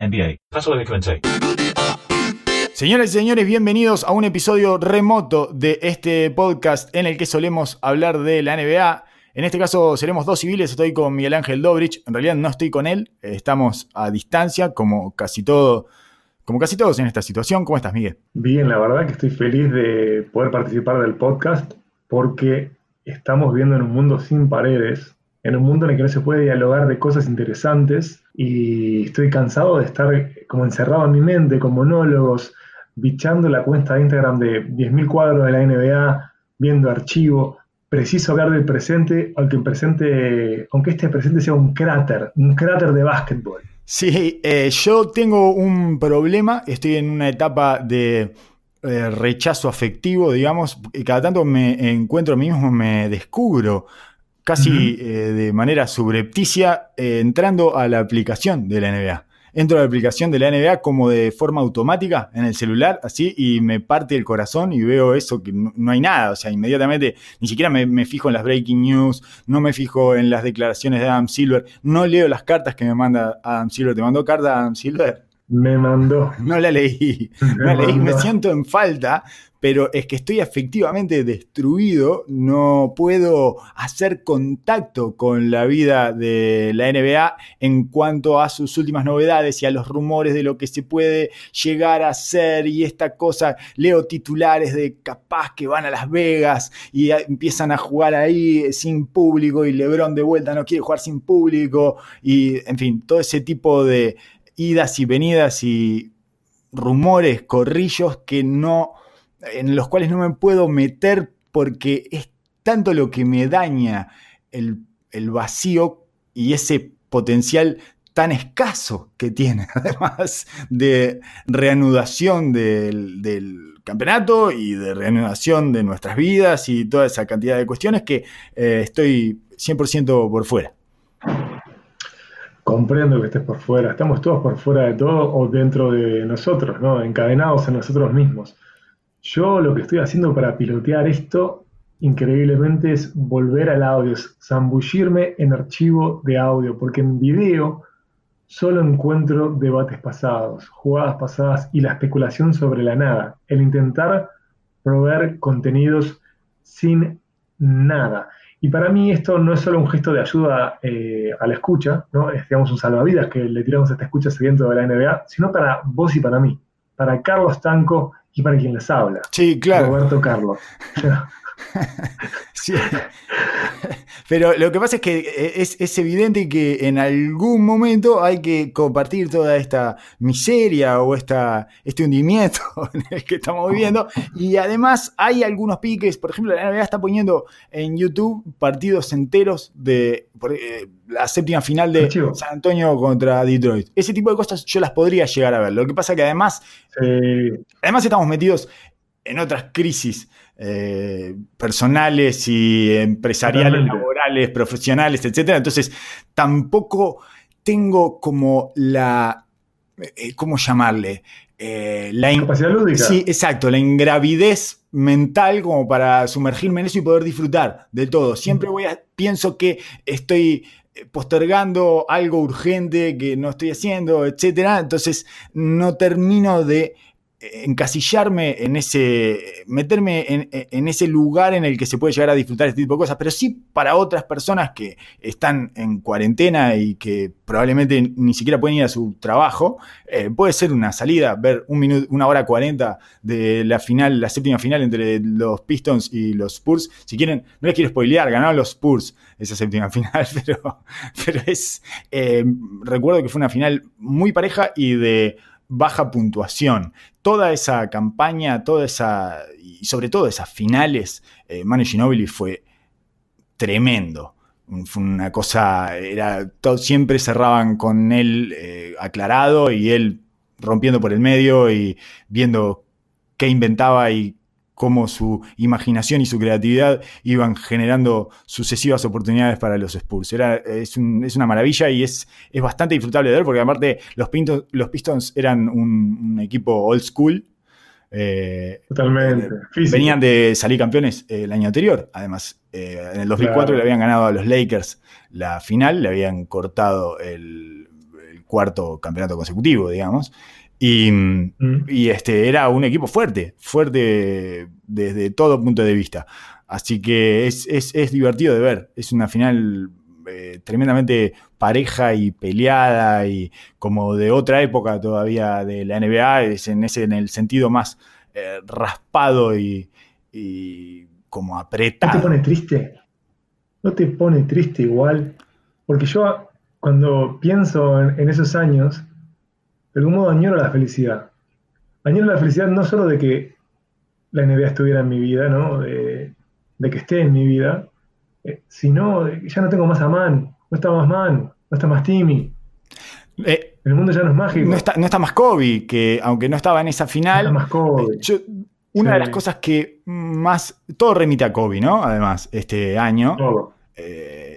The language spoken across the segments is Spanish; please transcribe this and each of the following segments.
NBA. Paso de Clemente. Señoras y señores, bienvenidos a un episodio remoto de este podcast en el que solemos hablar de la NBA. En este caso seremos dos civiles, estoy con Miguel Ángel Dobrich, en realidad no estoy con él, estamos a distancia como casi todo, como casi todos en esta situación. ¿Cómo estás, Miguel? Bien, la verdad que estoy feliz de poder participar del podcast porque estamos viviendo en un mundo sin paredes, en un mundo en el que no se puede dialogar de cosas interesantes y estoy cansado de estar como encerrado en mi mente con monólogos, bichando la cuenta de Instagram de 10.000 cuadros de la NBA, viendo archivo. Preciso hablar del presente, aunque, el presente, aunque este presente sea un cráter, un cráter de básquetbol. Sí, eh, yo tengo un problema, estoy en una etapa de eh, rechazo afectivo, digamos, y cada tanto me encuentro a mí mismo, me descubro casi eh, de manera subrepticia entrando a la aplicación de la NBA entro a la aplicación de la NBA como de forma automática en el celular, así, y me parte el corazón y veo eso que no, hay nada. O sea, inmediatamente ni siquiera me, fijo en las breaking news, no me fijo en las declaraciones de Adam Silver, no leo las cartas que me manda Adam Silver. ¿Te mandó carta Adam Silver? Me mandó. No la leí. No la leí. Me siento en falta pero es que estoy efectivamente destruido, no puedo hacer contacto con la vida de la NBA en cuanto a sus últimas novedades y a los rumores de lo que se puede llegar a hacer y esta cosa, leo titulares de capaz que van a Las Vegas y empiezan a jugar ahí sin público y Lebron de vuelta no quiere jugar sin público y en fin, todo ese tipo de idas y venidas y rumores, corrillos que no en los cuales no me puedo meter porque es tanto lo que me daña el, vacío y ese potencial tan escaso que tiene, además de reanudación del, campeonato y de reanudación de nuestras vidas y toda esa cantidad de cuestiones que eh, estoy 100% por fuera. Comprendo que estés por fuera, estamos todos por fuera de todo o dentro de nosotros, ¿no? encadenados en nosotros mismos. Yo lo que estoy haciendo para pilotear esto, increíblemente, es volver al audio, zambullirme en archivo de audio, porque en video solo encuentro debates pasados, jugadas pasadas y la especulación sobre la nada, el intentar proveer contenidos sin nada. Y para mí esto no es solo un gesto de ayuda eh, a la escucha, ¿no? es digamos un salvavidas que le tiramos a esta escucha siguiente de la NBA, sino para vos y para mí, para Carlos Tanco y para quien les habla. Sí, claro. Roberto Carlos. sí. Pero lo que pasa es que eh, es, evidente que en algún momento hay que compartir toda esta miseria o esta, este hundimiento en el que estamos viviendo. Y además hay algunos piques, por ejemplo, la NBA está poniendo en YouTube partidos enteros de eh, la séptima final de San Antonio contra Detroit. Ese tipo de cosas yo las podría llegar a ver. Lo que pasa es que además, además estamos metidos en otras crisis eh, personales y empresariales, laborales, profesionales, etc. Entonces, tampoco tengo como la, eh, ¿cómo llamarle? Eh, la capacidad lúdica. Sí, exacto, la ingravidez mental como para sumergirme en eso y poder disfrutar de todo. Siempre voy a, pienso que estoy postergando algo urgente que no estoy haciendo, etc. Entonces no termino de encasillarme en ese, meterme en, ese lugar en el que se puede llegar a disfrutar este tipo de cosas, pero sí para otras personas que están en cuarentena y que probablemente ni siquiera pueden ir a su trabajo, eh, puede ser una salida, ver un minuto, una hora cuarenta de la final, la séptima final entre los Pistons y los Spurs. Si quieren, no les quiero spoilear, ganaron los Spurs esa séptima final, pero, pero es, eh, recuerdo que fue una final muy pareja y de baja puntuación. Toda esa campaña, toda esa, y sobre todo esas finales, eh, Manu Ginobili fue tremendo. Fue una cosa, era, todo, siempre cerraban con él eh, aclarado y él rompiendo por el medio y viendo qué inventaba y cómo su imaginación y su creatividad iban generando sucesivas oportunidades para los Spurs. Era, es, una maravilla y es, es, bastante disfrutable de ver, porque aparte los, los Pistons eran un, equipo old school. Eh, Totalmente. venían de salir campeones eh, el año anterior. Además, eh, en el 2004 le habían ganado a los Lakers la final, le habían cortado el cuarto campeonato consecutivo, digamos. Y, mm. y, este, era un equipo fuerte, fuerte desde todo punto de vista. Así que es, es, es divertido de ver. Es una final eh, tremendamente pareja y peleada y como de otra época todavía de la NBA, es en, ese, en el sentido más eh, raspado y, como apretado. ¿No te pone triste? ¿No te pone triste igual? Porque yo cuando pienso en, esos años, de algún modo añoro la felicidad. Añoro la felicidad no solo de que la NBA estuviera en mi vida, ¿no? De, de que esté en mi vida, eh, si no, ya no tengo más a Man, no está más Man, no está más Timmy. Eh, el mundo ya no es mágico. No está, no está más Kobe, que aunque no estaba en esa final. No está más Kobe. Eh, una de las cosas que más. Todo remite a Kobe, ¿no? Además, este año. Todo.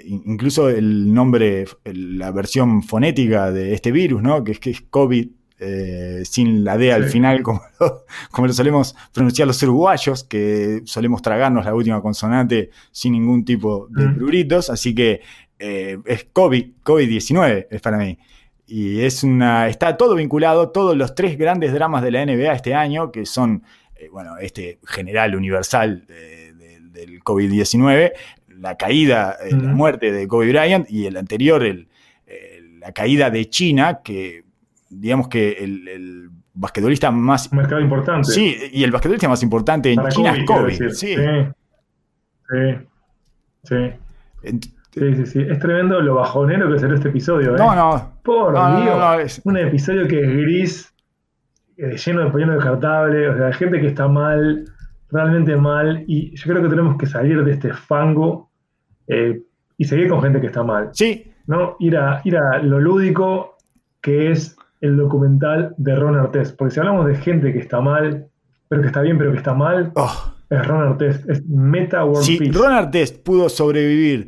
Incluso el nombre, la versión fonética de este virus, ¿no? Que es que es COVID eh, sin la D al final, como lo, como lo, solemos pronunciar los uruguayos, que solemos tragarnos la última consonante sin ningún tipo de pruritos, así que eh, es COVID, COVID-19 es para mí. Y es una, está todo vinculado, todos los tres grandes dramas de la NBA este año, que son, eh, bueno, este general universal del COVID-19, la caída, la muerte de Kobe Bryant y el anterior, el, la caída de China, que digamos que el, basquetbolista más... Un mercado importante. Sí, y el basquetbolista más importante en China es Kobe. Sí. Sí. Sí. Sí. sí, sí, Es tremendo lo bajonero que será este episodio. ¿eh? No, no. Por Dios. Un episodio que es gris, eh, lleno de pollo descartable, o sea, gente que está mal, realmente mal, y yo creo que tenemos que salir de este fango eh, y seguir con gente que está mal. Sí. ¿no? Ir a, ir a lo lúdico, que es el documental de Ron Artés. Porque si hablamos de gente que está mal, pero que está bien, pero que está mal, oh. es Ron Artés. Es Meta World Si Ron Artés pudo sobrevivir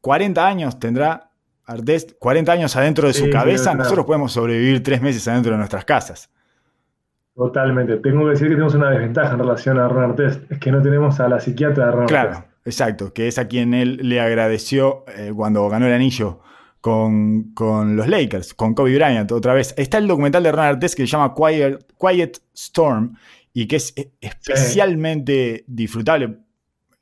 40 años, tendrá Artés 40 años adentro de su cabeza, nosotros podemos sobrevivir 3 meses adentro de nuestras casas. Totalmente. Tengo que decir que tenemos una desventaja en relación a Ron Artés, es que no tenemos a la psiquiatra de Ron Claro, exacto, que es a quien él le agradeció eh, cuando ganó el anillo con, los Lakers, con Kobe Bryant otra vez. Está el documental de Ron Artest que se llama Quiet, Storm y que es especialmente disfrutable.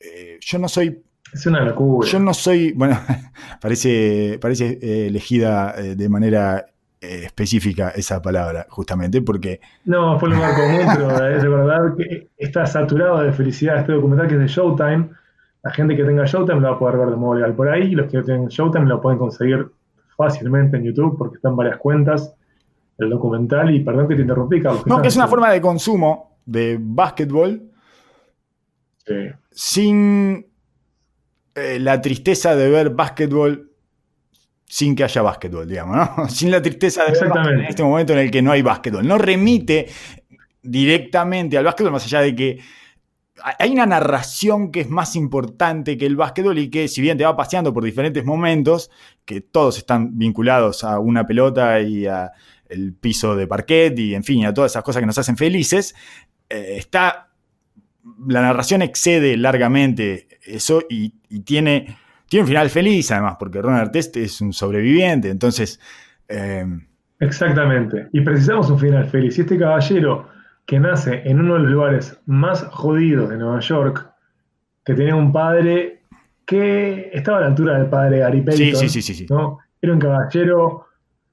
Eh, yo no soy... Es una locura. Yo no soy, bueno, parece, parece eh, elegida de manera específica esa palabra, justamente, porque... No, fue lo más común, pero es de verdad que está saturado de felicidad este documental que es de Showtime la gente que tenga Showtime lo va a poder ver de modo legal por ahí, y los que no tienen Showtime lo pueden conseguir fácilmente en YouTube porque están varias cuentas el documental y perdón que te interrumpí, Carlos. No, que es una forma de consumo de básquetbol sin eh, la tristeza de ver básquetbol sin que haya básquetbol, digamos, ¿no? Sin la tristeza de ver en este momento en el que no hay básquetbol. No remite directamente al básquetbol, más allá de que hay una narración que es más importante que el básquetbol y que si bien te va paseando por diferentes momentos, que todos están vinculados a una pelota y a el piso de parquet y en fin, a todas esas cosas que nos hacen felices, eh, está la narración excede largamente eso y, tiene, tiene un final feliz además, porque Ronald Test es un sobreviviente, entonces... Eh, Exactamente, y precisamos un final feliz. Y este caballero que nace en uno de los lugares más jodidos de Nueva York, que tenía un padre que estaba a la altura del padre Gary Payton. Sí, sí, sí, sí, ¿no? Era un caballero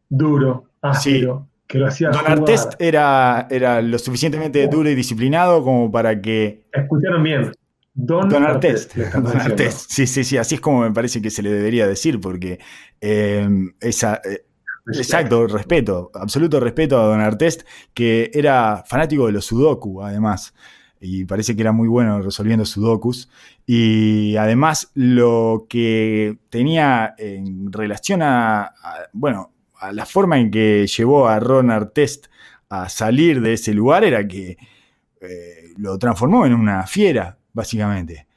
duro, áspero, que lo hacía Don Artest era, era lo suficientemente duro y disciplinado como para que... Escucharon bien. Don, Don Artest. Don Artest. Sí, sí, sí, así es como me parece que se le debería decir, porque eh, esa... Eh, Exacto, respeto, absoluto respeto a Don Artest, que era fanático de los sudoku, además. Y parece que era muy bueno resolviendo sudokus. Y además lo que tenía en relación a, bueno, a la forma en que llevó a Ron Artest a salir de ese lugar era que eh, lo transformó en una fiera, básicamente.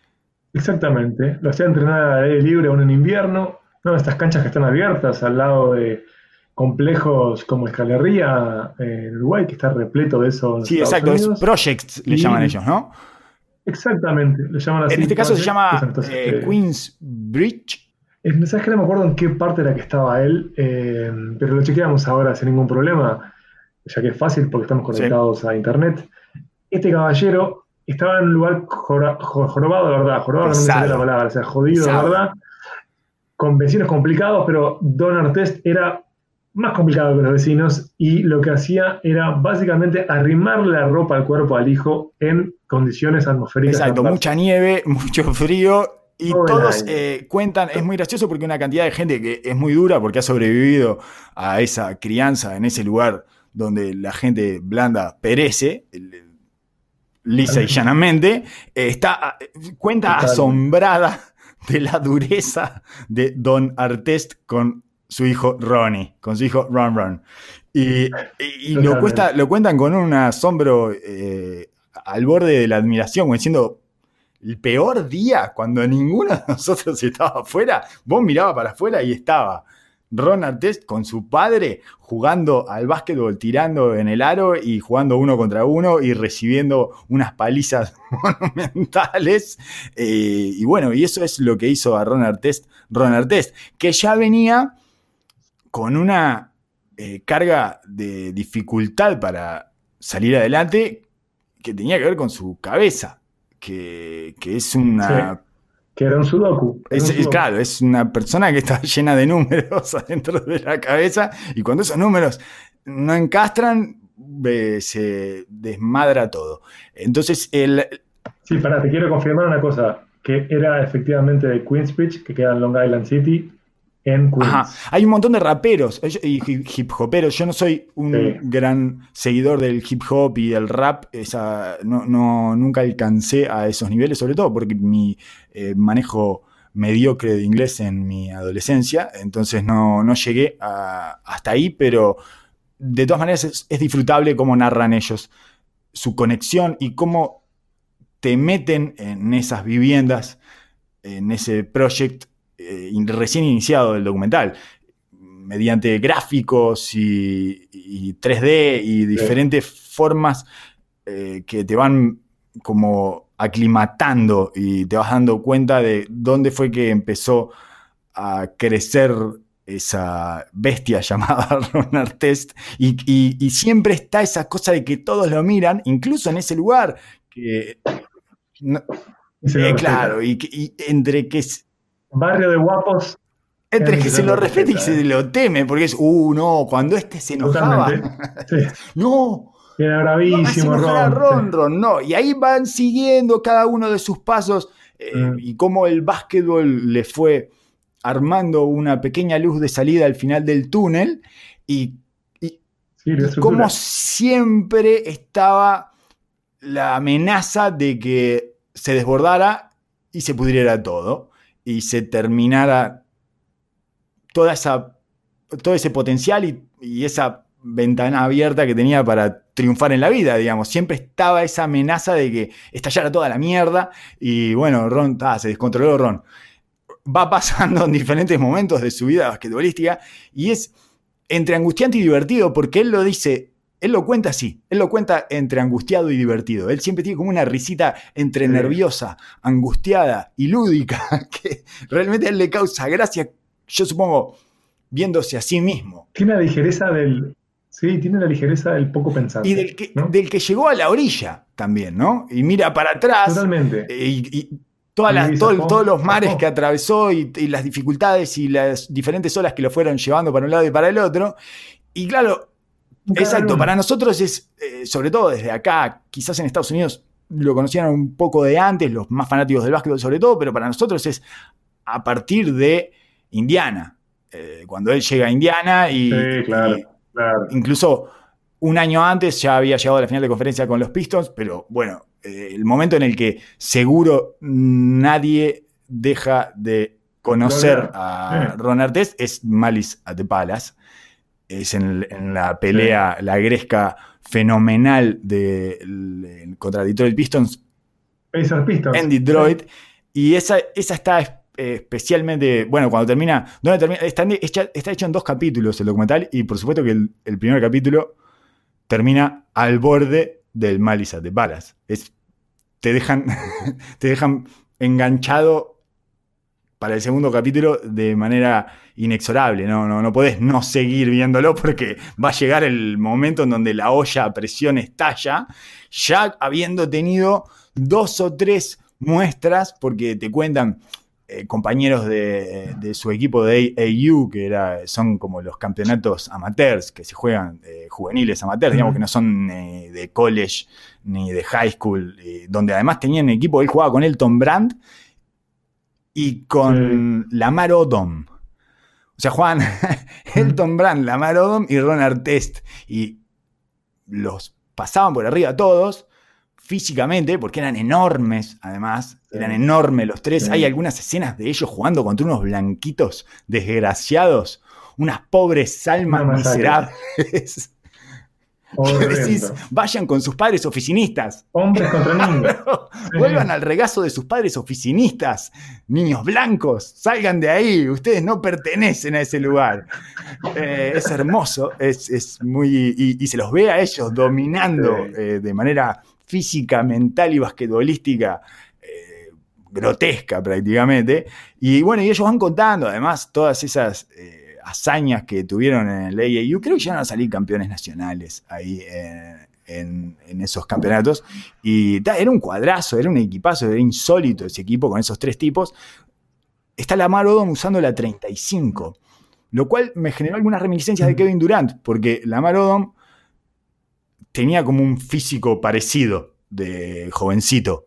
Exactamente, lo hacía entrenar a aire libre aún en invierno, ¿no? Estas canchas que están abiertas al lado de, complejos como Escalería en Uruguay, que está repleto de esos. Sí, exacto, es projects le llaman ellos, ¿no? Exactamente, le llaman así. En este caso se llama eh, Queens Bridge. ¿Sabes que no me acuerdo en qué parte era que estaba él? Eh, pero lo chequeamos ahora sin ningún problema, ya que es fácil porque estamos conectados a internet. Este caballero estaba en un lugar jorobado, de verdad, jorobado no me sale la palabra, o sea, jodido, de verdad, con vecinos complicados, pero Don Artest era más complicado que los vecinos y lo que hacía era básicamente arrimarle la ropa al cuerpo al hijo en condiciones atmosféricas. Exacto, mucha nieve, mucho frío y todos eh, cuentan, es muy gracioso porque una cantidad de gente que es muy dura porque ha sobrevivido a esa crianza en ese lugar donde la gente blanda perece, lisa y llanamente, eh, está, cuenta asombrada de la dureza de Don Artest con su hijo Ronnie, con su hijo Ron Ron. Y, lo, cuesta, lo, cuentan con un asombro eh, al borde de la admiración, diciendo, el peor día, cuando ninguno de nosotros estaba afuera, vos mirabas para afuera y estaba Ron Artest con su padre jugando al básquetbol, tirando en el aro y jugando uno contra uno y recibiendo unas palizas monumentales. Eh, y bueno, y eso es lo que hizo a Ron Artest, Ron Artest, que ya venía con una eh, carga de dificultad para salir adelante que tenía que ver con su cabeza que, es una... que era un sudoku. Es, claro, es una persona que está llena de números adentro de la cabeza y cuando esos números no encastran, se desmadra todo. Entonces, el... Sí, pará, te quiero confirmar una cosa, que era efectivamente de Queensbridge, que queda en Long Island City, hay un montón de raperos y hip hoperos. Yo no soy un gran seguidor del hip hop y el rap. Esa, no, nunca alcancé a esos niveles, sobre todo porque mi eh, manejo mediocre de inglés en mi adolescencia. Entonces no, llegué hasta ahí, pero de todas maneras es, es disfrutable cómo narran ellos su conexión y cómo te meten en esas viviendas, en ese proyecto eh, recién iniciado del documental, mediante gráficos y, 3D y diferentes formas eh, que te van como aclimatando y te vas dando cuenta de dónde fue que empezó a crecer esa bestia llamada Ron Artest y, y, siempre está esa cosa de que todos lo miran, incluso en ese lugar que... Eh, claro, y, y, entre que Barrio de guapos. Entre que se lo respeta y se lo teme, porque es, uh, no, cuando este se enojaba. no. Era bravísimo, Ron. Ron, no. Y ahí van siguiendo cada uno de sus pasos eh, mm. y cómo el básquetbol le fue armando una pequeña luz de salida al final del túnel y, y, como siempre estaba la amenaza de que se desbordara y se pudriera todo y se terminara toda esa, todo ese potencial y, esa ventana abierta que tenía para triunfar en la vida, digamos. Siempre estaba esa amenaza de que estallara toda la mierda y bueno, Ron, se descontroló Ron. Va pasando en diferentes momentos de su vida basquetbolística y es entre angustiante y divertido porque él lo dice él lo cuenta así, él lo cuenta entre angustiado y divertido. Él siempre tiene como una risita entre nerviosa, angustiada y lúdica, que realmente a él le causa gracia, yo supongo, viéndose a sí mismo. Tiene la ligereza del... Sí, tiene la ligereza del poco pensante. Y del que, del que llegó a la orilla también, ¿no? Y mira para atrás. Totalmente. Y, todas las, todos los mares que atravesó y, y las dificultades y las diferentes olas que lo fueron llevando para un lado y para el otro. Y claro, Exacto, para nosotros es, eh, sobre todo desde acá, quizás en Estados Unidos lo conocían un poco de antes, los más fanáticos del básquetbol sobre todo, pero para nosotros es a partir de Indiana, eh, cuando él llega a Indiana y, incluso un año antes ya había llegado a la final de conferencia con los Pistons, pero bueno, eh, el momento en el que seguro nadie deja de conocer a Ron Artest es Malice at the Palace es en, la pelea, la gresca fenomenal de, contra Detroit Pistons, Pistons en Detroit. Y esa, esa está especialmente, bueno, cuando termina, termina está, está, hecho en dos capítulos el documental y por supuesto que el, primer capítulo termina al borde del Malice de balas. Es, te, dejan, te dejan enganchado para el segundo capítulo de manera inexorable. No, no, no podés no seguir viéndolo porque va a llegar el momento en donde la olla a presión estalla, ya habiendo tenido dos o tres muestras, porque te cuentan eh, compañeros de, su equipo de AU, que era, son como los campeonatos amateurs que se juegan, eh, juveniles amateurs, digamos que no son de college ni de high school, donde además tenían equipo, él jugaba con Elton Brand y con Lamar Odom. O sea, Juan, Elton Brand, Lamar Odom y Ron Artest. Y los pasaban por arriba todos, físicamente, porque eran enormes, además. Eran enormes los tres. Hay algunas escenas de ellos jugando contra unos blanquitos desgraciados, unas pobres almas miserables. Decís, vayan con sus padres oficinistas. Hombres contra niños. Vuelvan al regazo de sus padres oficinistas. Niños blancos, salgan de ahí. Ustedes no pertenecen a ese lugar. Eh, es hermoso, es, muy. Y, se los ve a ellos dominando eh, de manera física, mental y basquetbolística eh, grotesca prácticamente. Y bueno, y ellos van contando además todas esas hazañas que tuvieron en el AAU, creo que ya van a salir campeones nacionales ahí en, esos campeonatos. Y era un cuadrazo, era un equipazo, era insólito ese equipo con esos tres tipos. Está Lamar Odom usando la 35, lo cual me generó algunas reminiscencias de. Kevin Durant, porque Lamar Odom tenía como un físico parecido de jovencito.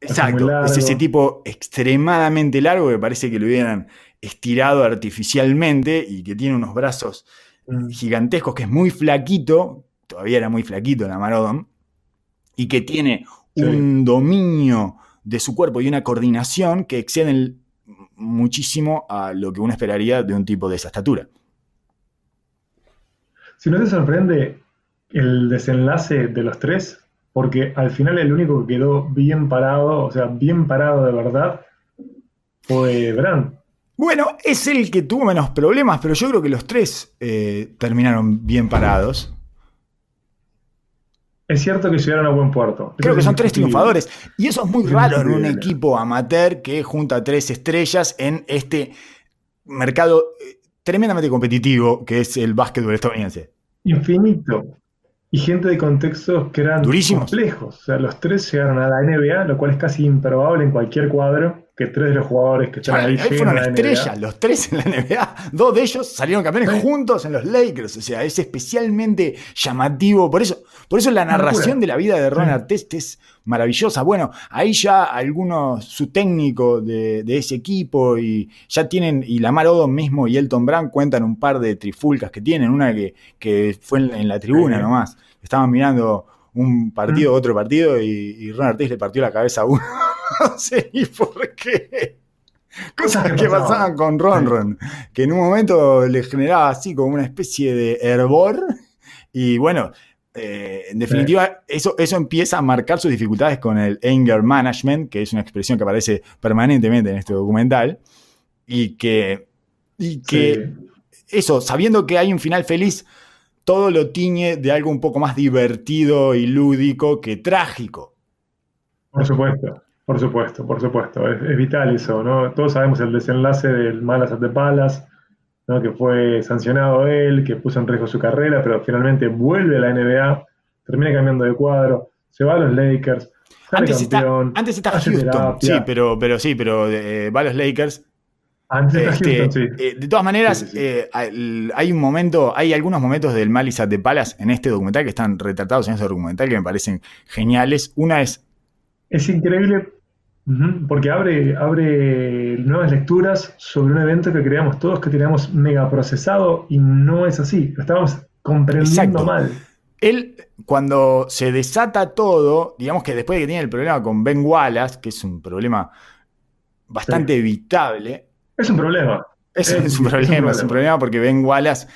exacto, es ese tipo extremadamente largo que parece que lo hubieran estirado artificialmente y que tiene unos brazos mm. gigantescos, que es muy flaquito, todavía era muy flaquito la Marodon, y que tiene un dominio de su cuerpo y una coordinación que exceden muchísimo a lo que uno esperaría de un tipo de esa estatura. Si no te sorprende el desenlace de los tres, porque al final el único que quedó bien parado, o sea, bien parado de verdad, fue Brandt. Bueno, es el que tuvo menos problemas, pero yo creo que los tres eh, terminaron bien parados. Es cierto que llegaron a buen puerto. Creo que son tres triunfadores. Y eso es muy raro en un equipo amateur que junta tres estrellas en este mercado eh, tremendamente competitivo que es el básquetbol estadounidense. Infinito. Y gente de contextos que eran Durísimos. complejos. O sea, los tres llegaron a la NBA, lo cual es casi improbable en cualquier cuadro que tres de los jugadores que están ahí, fueron estrellas, los tres en la NBA. Dos de ellos salieron campeones juntos en los Lakers. O sea, es especialmente llamativo. Por eso, por eso la narración de la vida de Ron Artest es maravillosa. Bueno, ahí ya algunos, su técnico de, ese equipo y ya tienen, y Lamar Odom mismo y Elton Brand cuentan un par de trifulcas que tienen. Una que, que fue en, la tribuna nomás. Estaban mirando un partido, otro partido, y, y Ron Artest le partió la cabeza a uno. no sé ni por qué. Cosas que pasaban con Ron que en un momento le generaba así como una especie de hervor. Y bueno, eh, en definitiva, eso, eso empieza a marcar sus dificultades con el anger management, que es una expresión que aparece permanentemente en este documental. Y que, y que eso, sabiendo que hay un final feliz, todo lo tiñe de algo un poco más divertido y lúdico que trágico. Por supuesto. Por supuesto, por supuesto, es, vital eso, ¿no? Todos sabemos el desenlace del Malas at the Palace, ¿no? que fue sancionado él, que puso en riesgo su carrera, pero finalmente vuelve a la NBA, termina cambiando de cuadro, se va a los Lakers, antes campeón, está, antes está Houston, sí, pero, pero sí, pero eh, va a los Lakers. Antes este, Houston, sí. Eh, de todas maneras, eh, hay un momento, hay algunos momentos del Malice at the Palace en este documental que están retratados en ese documental que me parecen geniales. Una es es increíble porque abre, abre nuevas lecturas sobre un evento que creíamos todos que teníamos mega procesado y no es así. Lo estábamos comprendiendo mal. Él, cuando se desata todo, digamos que después de que tiene el problema con Ben Wallace, que es un problema bastante evitable. Es un problema. Es, un problema, es un problema porque Ben Wallace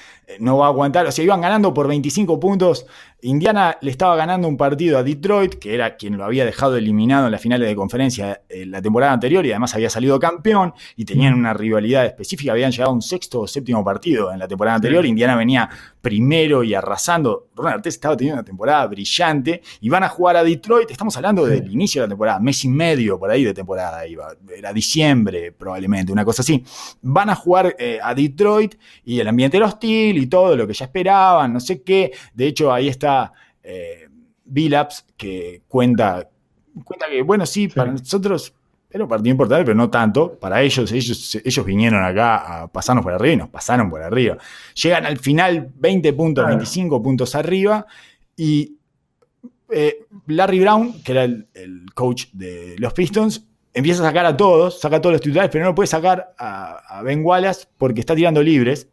no va a aguantar. O sea, iban ganando por 25 puntos. Indiana le estaba ganando un partido a Detroit, que era quien lo había dejado eliminado en las finales de conferencia eh, la temporada anterior y además había salido campeón y tenían una rivalidad específica. Habían llegado a un sexto o séptimo partido en la temporada anterior. Indiana venía primero y arrasando. Ronald Artest estaba teniendo una temporada brillante y van a jugar a Detroit. Estamos hablando del inicio de la temporada, mes y medio por ahí de temporada. Iba. Era diciembre probablemente, una cosa así. Van a jugar eh, a Detroit y el ambiente era hostil y todo lo que ya esperaban, no sé qué. De hecho, ahí está eh, que cuenta, cuenta que, bueno, sí, para nosotros era un partido importante, pero no tanto. Para ellos, ellos, ellos vinieron acá a pasarnos por arriba y nos pasaron por arriba. Llegan al final 20 puntos, 25 puntos arriba y eh, Larry Brown, que era el, coach de los Pistons, empieza a sacar a todos, saca a todos los titulares, pero no puede sacar a, a Ben Wallace porque está tirando libres.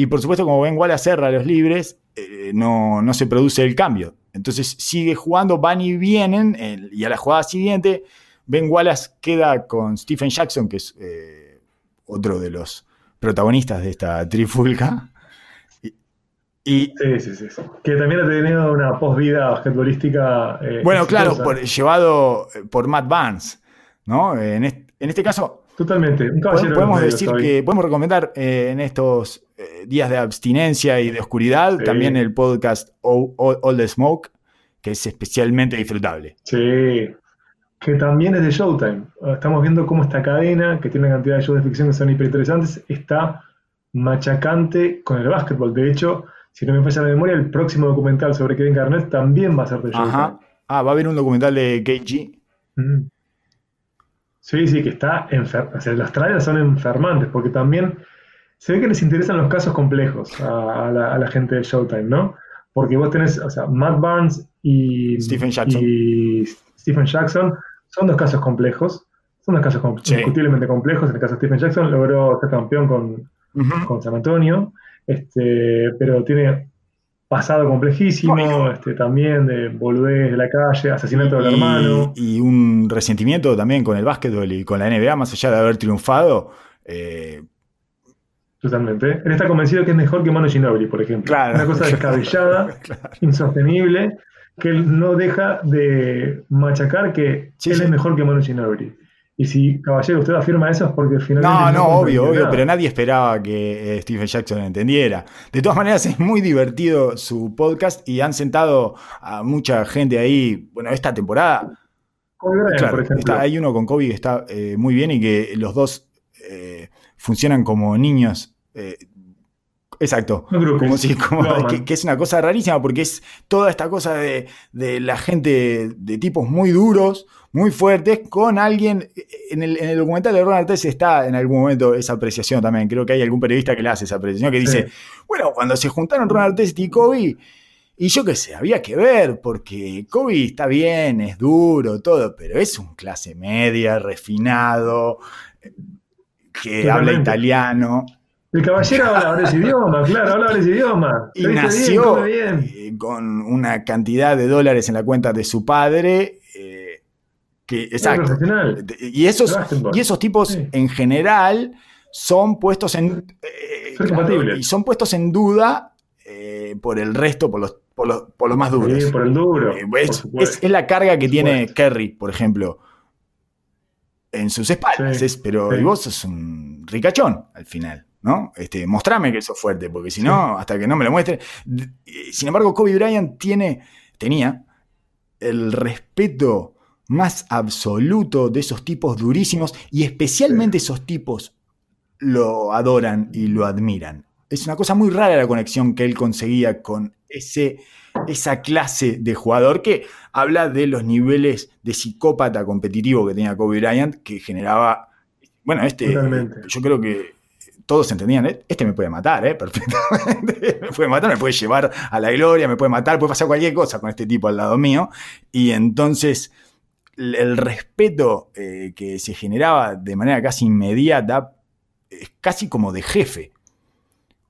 Y por supuesto, como Ben Wallace cerra los libres, eh, no, se produce el cambio. Entonces sigue jugando, van y vienen, y a la jugada siguiente, Ben Wallace queda con Stephen Jackson, que es eh, otro de los protagonistas de esta trifulca. Y, sí, sí, sí, Que también ha tenido una posvida basquetbolística. Eh, bueno, claro, llevado por Matt Barnes, ¿no? En, este caso. Totalmente. podemos decir que podemos recomendar en estos eh, días de abstinencia y de oscuridad, también el podcast All, the Smoke, que es especialmente disfrutable. Sí, que también es de Showtime. Estamos viendo cómo esta cadena, que tiene una cantidad de shows de ficción que son hiperinteresantes, está machacante con el básquetbol. De hecho, si no me falla la memoria, el próximo documental sobre Kevin Garnett también va a ser de Showtime. Ah, va a haber un documental de KG. Sí, sí, que está enfermo. O sea, las trailers son enfermantes, porque también se ve que les interesan los casos complejos a, la, gente de Showtime, ¿no? Porque vos tenés, o sea, Matt Barnes y Stephen Jackson, y Stephen Jackson son dos casos complejos, son dos casos indiscutiblemente complejos. En el caso de Stephen Jackson logró ser campeón con, San Antonio, este, pero tiene pasado complejísimo, este, también de volver de la calle, asesinato del hermano. Y un resentimiento también con el básquetbol y con la NBA, más allá de haber triunfado. Eh, Totalmente. Él está convencido que es mejor que Manu Ginobili, por ejemplo. Una cosa descabellada, insostenible, que él no deja de machacar que él es mejor que Manu Ginobili. Y si, caballero, usted afirma eso es porque finalmente... No, no, obvio, obvio, pero nadie esperaba que eh, Stephen Jackson entendiera. De todas maneras, es muy divertido su podcast y han sentado a mucha gente ahí, bueno, esta temporada... por ejemplo. hay uno con Kobe que está eh, muy bien y que los dos eh, funcionan como niños. Eh, exacto. como si, que, es una cosa rarísima porque es toda esta cosa de, la gente de tipos muy duros, muy fuertes, con alguien. En el, documental de Ronald Tess está en algún momento esa apreciación también. Creo que hay algún periodista que le hace esa apreciación que dice: Bueno, cuando se juntaron Ronald Test y Kobe. Y yo qué sé, había que ver, porque Kobe está bien, es duro, todo, pero es un clase media, refinado, que habla italiano. El caballero habla varios idiomas, claro, habla varios idiomas. Y nació eh, con una cantidad de dólares en la cuenta de su padre. Eh, que, exacto. Y esos, y esos tipos en general son puestos en. Eh, y son puestos en duda por el resto, por los, por los, más duros. Sí, por el duro. Es, es, la carga que tiene Kerry, por ejemplo en sus espaldas. pero vos sos un ricachón al final, ¿no? Este, mostrame que sos fuerte, porque si no, hasta que no me lo muestre. Sin embargo, Kobe Bryant tiene, tenía el respeto más absoluto de esos tipos durísimos y especialmente esos tipos lo adoran y lo admiran. Es una cosa muy rara la conexión que él conseguía con ese esa clase de jugador que habla de los niveles de psicópata competitivo que tenía Kobe Bryant, que generaba, bueno, este, yo creo que todos entendían, ¿eh? este me puede matar, ¿eh? perfectamente, me puede matar, me puede llevar a la gloria, me puede matar, puede pasar cualquier cosa con este tipo al lado mío, y entonces el respeto eh, que se generaba de manera casi inmediata es casi como de jefe,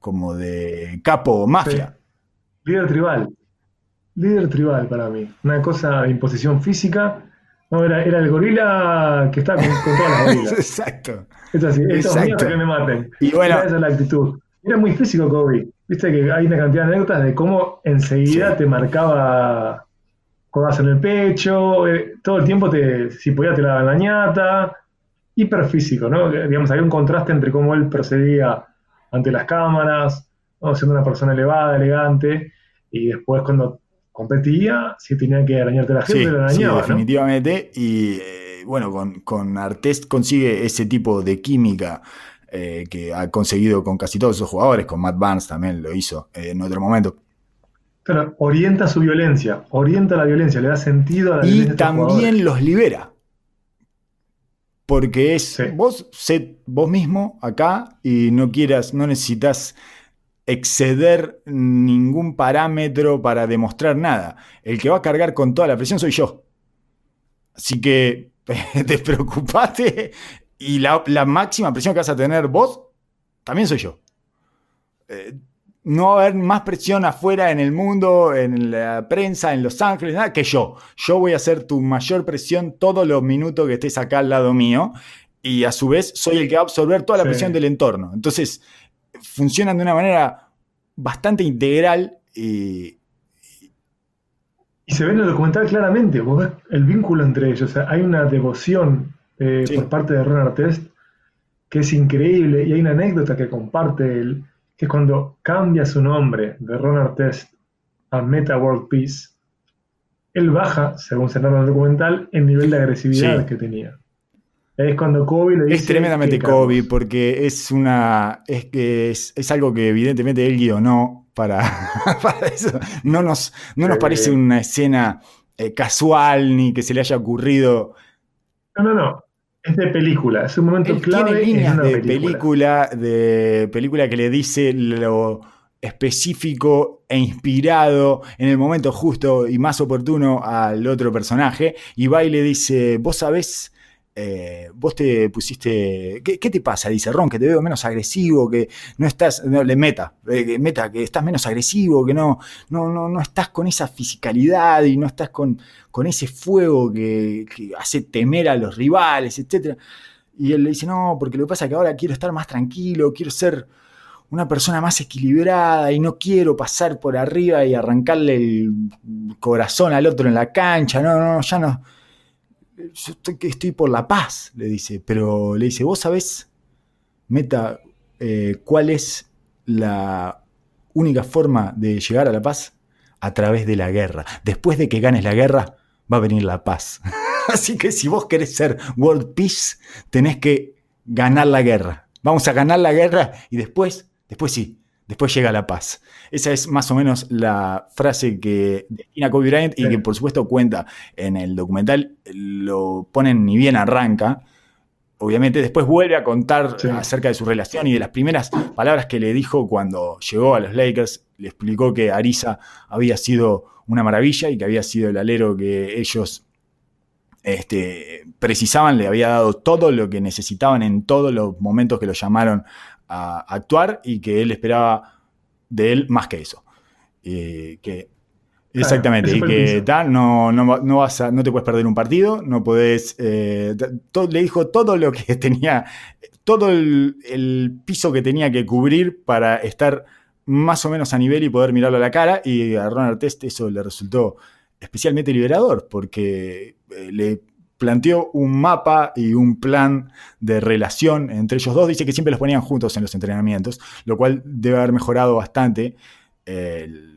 como de capo mafia. Líder tribal líder tribal para mí. Una cosa de imposición física. No, era, era el gorila que está con, todas las gorilas. Exacto. Es así, estos Exacto. que me maten. Y bueno, esa es la actitud. Era muy físico Kobe. viste que hay una cantidad de anécdotas de cómo enseguida te marcaba cosas en el pecho, eh, todo el tiempo te, si podía te daban la ñata, hiperfísico, ¿no? Digamos, había un contraste entre cómo él procedía ante las cámaras, siendo una persona elevada, elegante, y después cuando competía, si tenía que arañarte la gente, sí, la arañaba. Sí, definitivamente. Y eh, bueno, con, con Artest consigue ese tipo de química eh, que ha conseguido con casi todos sus jugadores, con Matt Barnes también lo hizo eh, en otro momento. Pero orienta su violencia, orienta la violencia, le da sentido a la violencia. Y también los libera. Porque es vos, sé vos mismo acá y no quieras, no necesitas exceder ningún parámetro para demostrar nada. El que va a cargar con toda la presión soy yo. Así que despreocupate y la, máxima presión que vas a tener vos también soy yo. Eh, no va a haber más presión afuera en el mundo, en la prensa, en Los Ángeles, nada que yo. Yo voy a hacer tu mayor presión todos los minutos que estés acá al lado mío y a su vez soy el que va a absorber toda la presión del entorno. Entonces, funcionan de una manera bastante integral y... Y se ve en el documental claramente, vos ves el vínculo entre ellos, hay una devoción eh, por parte de Ron Artest que es increíble y hay una anécdota que comparte él que cuando cambia su nombre de Ron Artest a Meta World Peace, él baja, según se narra en el documental, el nivel de agresividad que tenía. Es cuando Kobe le dice. Es tremendamente Kobe, porque es una. Es que es, algo que evidentemente él guionó para, para eso. No nos, no nos parece una escena eh, casual ni que se le haya ocurrido. No, no, no. Es de película, es un momento clave. Tiene líneas de película. de película que le dice lo específico e inspirado en el momento justo y más oportuno al otro personaje. Y va y le dice: Vos sabés eh, vos te pusiste, ¿qué, te pasa? Dice Ron, que te veo menos agresivo, que no estás, le meta, eh, meta, que estás menos agresivo, que no, no, no, no estás con esa fisicalidad y no estás con, con ese fuego que, hace temer a los rivales, etc. Y él le dice, no, porque lo que pasa es que ahora quiero estar más tranquilo, quiero ser una persona más equilibrada y no quiero pasar por arriba y arrancarle el corazón al otro en la cancha, no, no, ya no yo estoy, por la paz, le dice, pero le dice, vos sabés, Meta, eh, cuál es la única forma de llegar a la paz? A través de la guerra. Después de que ganes la guerra, va a venir la paz. Así que si vos querés ser World Peace, tenés que ganar la guerra. Vamos a ganar la guerra y después, después sí, Después llega la paz. Esa es más o menos la frase que destina Kobe Bryant y que por supuesto cuenta en el documental. Lo ponen ni bien arranca. Obviamente después vuelve a contar acerca de su relación y de las primeras palabras que le dijo cuando llegó a los Lakers. Le explicó que Arisa había sido una maravilla y que había sido el alero que ellos este, precisaban, le había dado todo lo que necesitaban en todos los momentos que lo llamaron a actuar y que él esperaba de él más que eso. que, exactamente, y que tal, no, no, vas no te puedes perder un partido, no podés. Eh, le dijo todo lo que tenía, todo el, piso que tenía que cubrir para estar más o menos a nivel y poder mirarlo a la cara. Y a Ronald Test eso le resultó especialmente liberador, porque eh, le planteó un mapa y un plan de relación entre ellos dos. Dice que siempre los ponían juntos en los entrenamientos, lo cual debe haber mejorado bastante el,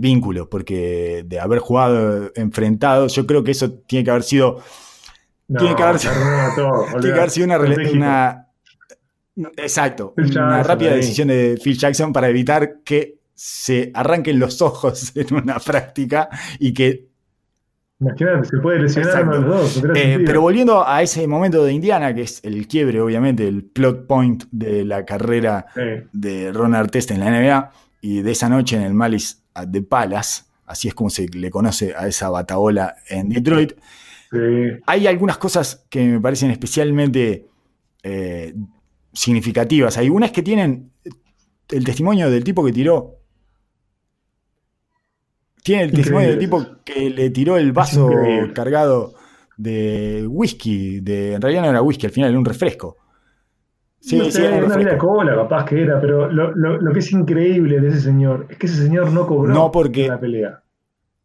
vínculo, porque de haber jugado enfrentados, yo creo que eso tiene que haber sido... tiene, que haber, sido una, una Exacto, una rápida decisión de Phil Jackson para evitar que se arranquen los ojos en una práctica y que Imagínate, se puede lesionar los dos. Eh, pero volviendo a ese momento de Indiana, que es el quiebre, obviamente, el plot point de la carrera de Ron Artest en la NBA y de esa noche en el Malice at the Palace, así es como se le conoce a esa bataola en Detroit. Hay algunas cosas que me parecen especialmente eh, significativas. Hay unas que tienen el testimonio del tipo que tiró tiene el testimonio del tipo que le tiró el vaso cargado de whisky. De, en realidad no era whisky, al final era un refresco. Sí, no sé, una vida cola, capaz que era, pero lo, lo, que es increíble de ese señor es que ese señor no cobró no porque, la pelea.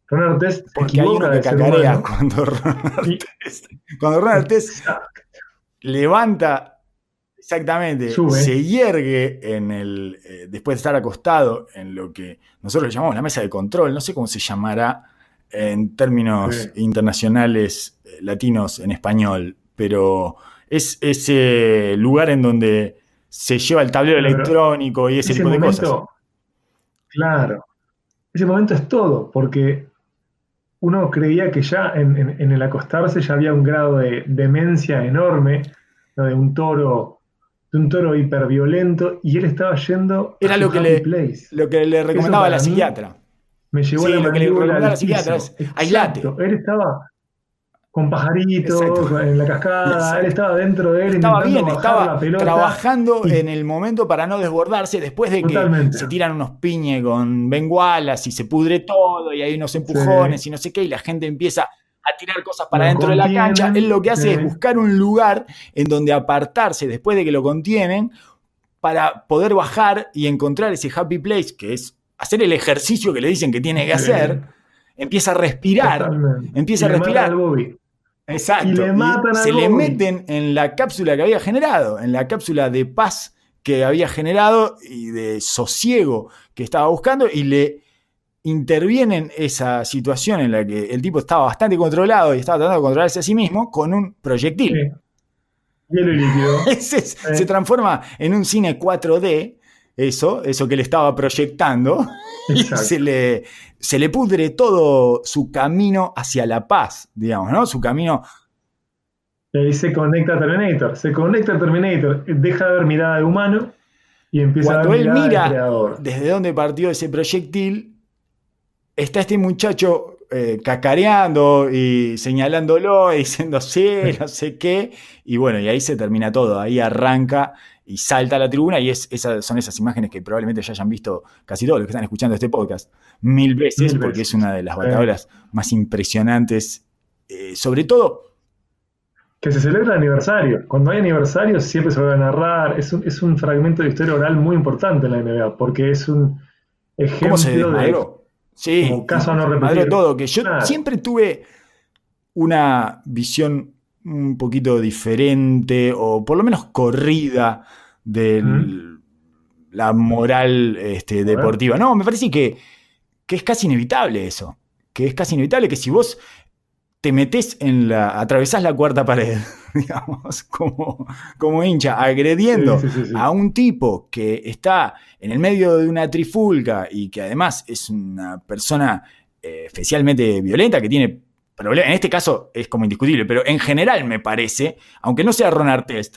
Ron Artes porque hay uno que cacarea cuando Ron cuando Ron Artes levanta exactamente, se hiergue en el eh, después de estar acostado en lo que nosotros le llamamos la mesa de control, no sé cómo se llamará en términos internacionales eh, latinos en español, pero es ese lugar en donde se lleva el tablero electrónico y ese, tipo de cosas. Claro, ese momento es todo, porque uno creía que ya en, el acostarse ya había un grado de demencia enorme, de un toro, de un toro hiperviolento, y él estaba yendo Era lo, que le, lo que le recomendaba a la psiquiatra. Me llevó la lo que le recomendaba a la psiquiatra es aislate. Él estaba con pajaritos, en la cascada, él estaba dentro de él. Estaba bien, estaba trabajando en el momento para no desbordarse después de que se tiran unos piñes con bengualas y se pudre todo y hay unos empujones y no sé qué y la gente empieza a tirar cosas para dentro de la cancha. Él lo que hace es buscar un lugar en donde apartarse después de que lo contienen para poder bajar y encontrar ese happy place que es hacer el ejercicio que le dicen que tiene que hacer. Empieza a respirar, empieza a respirar. Exacto. se le meten en la cápsula que había generado, en la cápsula de paz que había generado y de sosiego que estaba buscando y le intervienen esa situación en la que el tipo estaba bastante controlado y estaba tratando de controlarse a sí mismo con un proyectil. Se transforma en un cine 4D, eso, eso que le estaba proyectando, y se le, se le pudre todo su camino hacia la paz, digamos, ¿no? Su camino. Y ahí se conecta a Terminator, se conecta a Terminator, deja de ver mirada de humano y empieza a ver él mira desde dónde partió ese proyectil, está este muchacho eh, cacareando y señalándolo y diciendo sí, no sé qué, y bueno, y ahí se termina todo, ahí arranca y salta a la tribuna y es, esas, son esas imágenes que probablemente ya hayan visto casi todos los que están escuchando este podcast mil veces, porque es una de las batadoras más impresionantes, eh, sobre todo... Que se celebra el aniversario. Cuando hay aniversario siempre se va a narrar. Es un, es un fragmento de historia oral muy importante en la NBA, porque es un ejemplo ¿Cómo se de... Sí, como caso no repetir. todo, que yo siempre tuve una visión un poquito diferente o por lo menos corrida de la moral este, deportiva. No, me parece que, que, es casi inevitable eso. Que es casi inevitable que si vos te metés en la. atravesás la cuarta pared, digamos, como, como hincha, agrediendo a un tipo que está en el medio de una trifulca y que además es una persona eh, especialmente violenta, que tiene en este caso es como indiscutible, pero en general me parece, aunque no sea Ron Artest.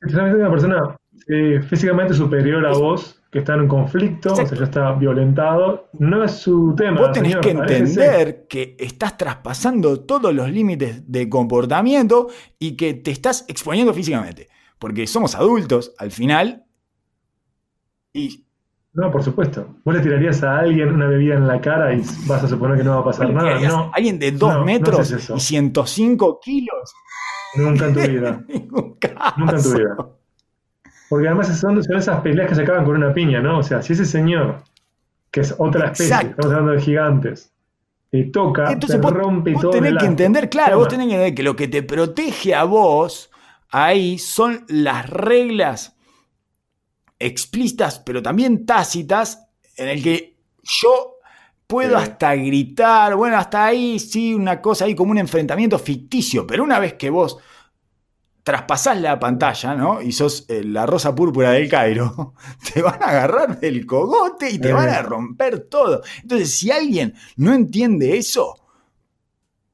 Es una persona eh, físicamente superior a vos, que está en un conflicto, o sea, ya está violentado, no es su tema. Vos tenés que entender que estás traspasando todos los límites de comportamiento y que te estás exponiendo físicamente. Porque somos adultos al final y no, por supuesto. ¿Vos le tirarías a alguien una bebida en la cara y vas a suponer que no va a pasar nada? No. ¿Alguien de 2 metros y 105 kilos? Nunca en tu vida. Nunca en tu vida. Porque además son, esas peleas que se acaban con una piña, ¿no? O sea, si ese señor, que es otra especie, estamos hablando de gigantes, te toca, te rompe vos todo. Vos tenés que entender, claro, vos tenés que entender que lo que te protege a vos ahí son las reglas explícitas, pero también tácitas, en el que yo puedo hasta gritar, bueno, hasta ahí sí, una cosa ahí como un enfrentamiento ficticio, pero una vez que vos traspasás la pantalla, ¿no? Y sos eh, la rosa púrpura del Cairo, te van a agarrar del cogote y te van a romper todo. Entonces, si alguien no entiende eso,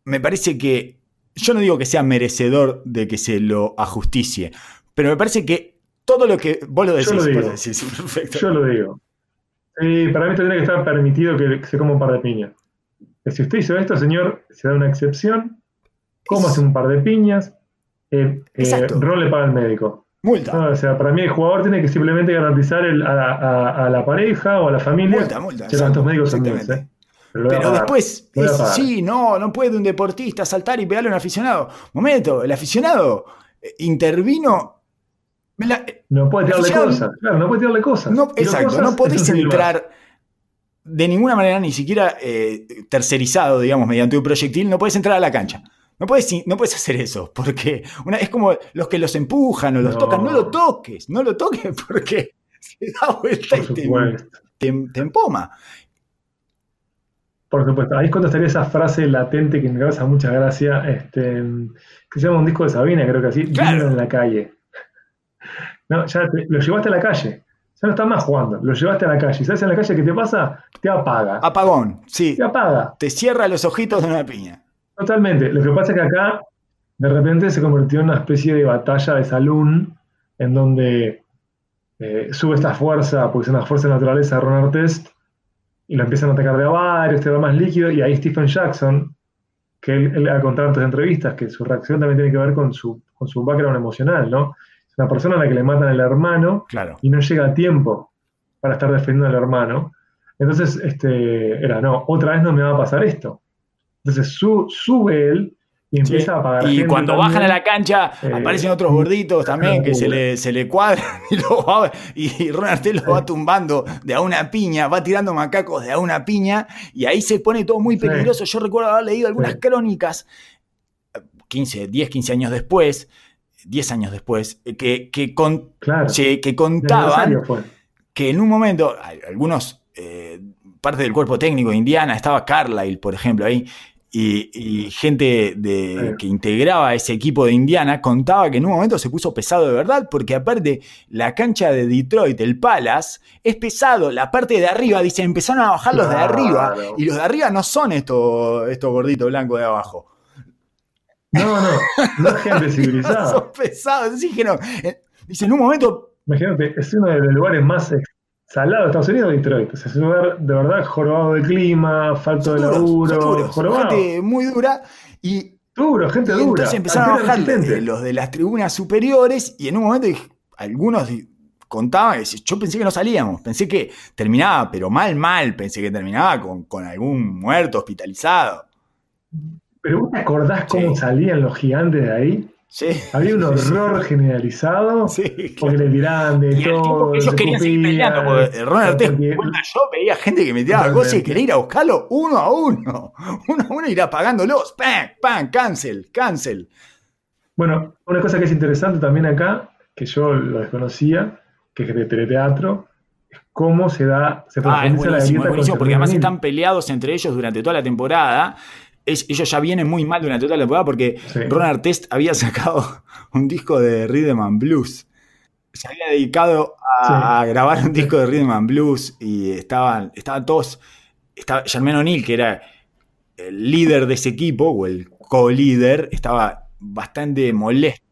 me parece que, yo no digo que sea merecedor de que se lo ajusticie, pero me parece que todo lo que vos lo decís. Yo lo digo. perfecto. Yo lo digo. para mí tendría que estar permitido que se coma un par de piñas. Si usted hizo esto, señor, se da una excepción. hace un par de piñas. Eh, eh, Ron le paga al médico. Multa. o sea, para mí el jugador tiene que simplemente garantizar a, la pareja o a la familia. Multa, multa. médicos son ¿eh? Pero, después, sí, no, no puede un deportista saltar y pegarle a un aficionado. Momento, el aficionado intervino no puede tirarle cosas, claro, no puede tirarle cosas. No, exacto, no podés entrar de ninguna manera, ni siquiera eh, tercerizado, digamos, mediante un proyectil, no puedes entrar a la cancha. No puedes, no puedes hacer eso, porque una, es como los que los empujan o los tocan, no lo toques, no lo toques porque se da vuelta y te, empoma. Por supuesto, ahí es cuando estaría esa frase latente que me causa mucha gracia, este, que se llama un disco de Sabina, creo que así, claro. en la calle. No, ya lo llevaste a la calle. Ya no estás más jugando, lo llevaste a la calle. ¿Sabes en la calle qué te pasa? Te apaga. Apagón, sí. Te apaga. Te cierra los ojitos de una piña. Totalmente. Lo que pasa es que acá, de repente, se convirtió en una especie de batalla de salón, en donde eh, sube esta fuerza, porque es una fuerza de naturaleza de Ron Artest, y lo empiezan a atacar de a este va más líquido, y ahí Stephen Jackson, que él, ha contado en otras entrevistas, que su reacción también tiene que ver con su, con su background emocional, ¿no? una persona a la que le matan al hermano y no llega a tiempo para estar defendiendo al hermano. Entonces, este, era, no, otra vez no me va a pasar esto. Entonces sube él y empieza a apagar. Y cuando bajan a la cancha, eh, aparecen otros gorditos también que se le, se le cuadran y, lo y Ron Artel lo va tumbando de a una piña, va tirando macacos de a una piña y ahí se pone todo muy peligroso. Yo recuerdo haber leído algunas crónicas 15, 10, 15 años después, 10 años después, que, que, que contaban que en un momento, algunos, eh, parte del cuerpo técnico de Indiana, estaba Carlyle, por ejemplo, ahí, y, gente de, que integraba ese equipo de Indiana contaba que en un momento se puso pesado de verdad, porque aparte la cancha de Detroit, el Palace, es pesado. La parte de arriba, dice, empezaron a bajar los de arriba, y los de arriba no son estos, estos gorditos blancos de abajo. No, no, no es gente civilizada. Son pesados, dijeron. Eh, dice, en un momento. Imagínate, es uno de los lugares más salados de Estados Unidos, Detroit. es un lugar de verdad jorobado de clima, falto de laburo, jorobado. Gente muy dura y. Duro, gente dura. Entonces empezaron a bajar los de las tribunas superiores y en un momento algunos contaban, yo pensé que no salíamos, pensé que terminaba, pero mal, mal, pensé que terminaba con, con algún muerto hospitalizado. Pero vos te acordás cómo salían los gigantes de ahí? Sí. Había un horror generalizado. Sí, Porque le tiraban de todo. ellos querían seguir peleando. Porque Ronald yo veía gente que metía cosas y quería ir a buscarlo uno a uno. Uno a uno irá pagándolos. ¡Pam! ¡Pam! ¡Cancel! ¡Cancel! Bueno, una cosa que es interesante también acá, que yo lo desconocía, que es de teleteatro, es cómo se da, se ah, es buenísimo, la es buenísimo, porque además están peleados entre ellos durante toda la temporada ellos ya vienen muy mal durante toda la temporada porque Ron Artest había sacado un disco de Rhythm and Blues. Se había dedicado a, grabar un disco de Rhythm and Blues y estaban, estaban todos. Estaba Germán O'Neill, que era el líder de ese equipo, o el co-líder, estaba bastante molesto.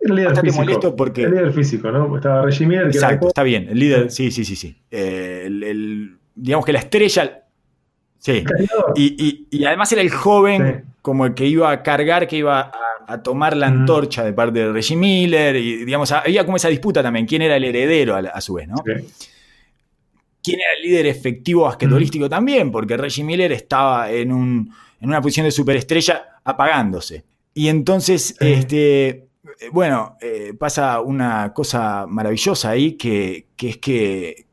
El líder bastante físico, molesto porque. El líder físico, ¿no? Estaba Reggie Exacto, está bien. El líder, sí, sí, sí, sí. Eh, digamos que la estrella Sí. Y, además era el joven como el que iba a cargar, que iba a, tomar la antorcha de parte de Reggie Miller. Y digamos, había como esa disputa también. ¿Quién era el heredero a, su vez, no? ¿Quién era el líder efectivo basquetbolístico también? Porque Reggie Miller estaba en, una posición de superestrella apagándose. Y entonces, este, bueno, eh, pasa una cosa maravillosa ahí que, es que,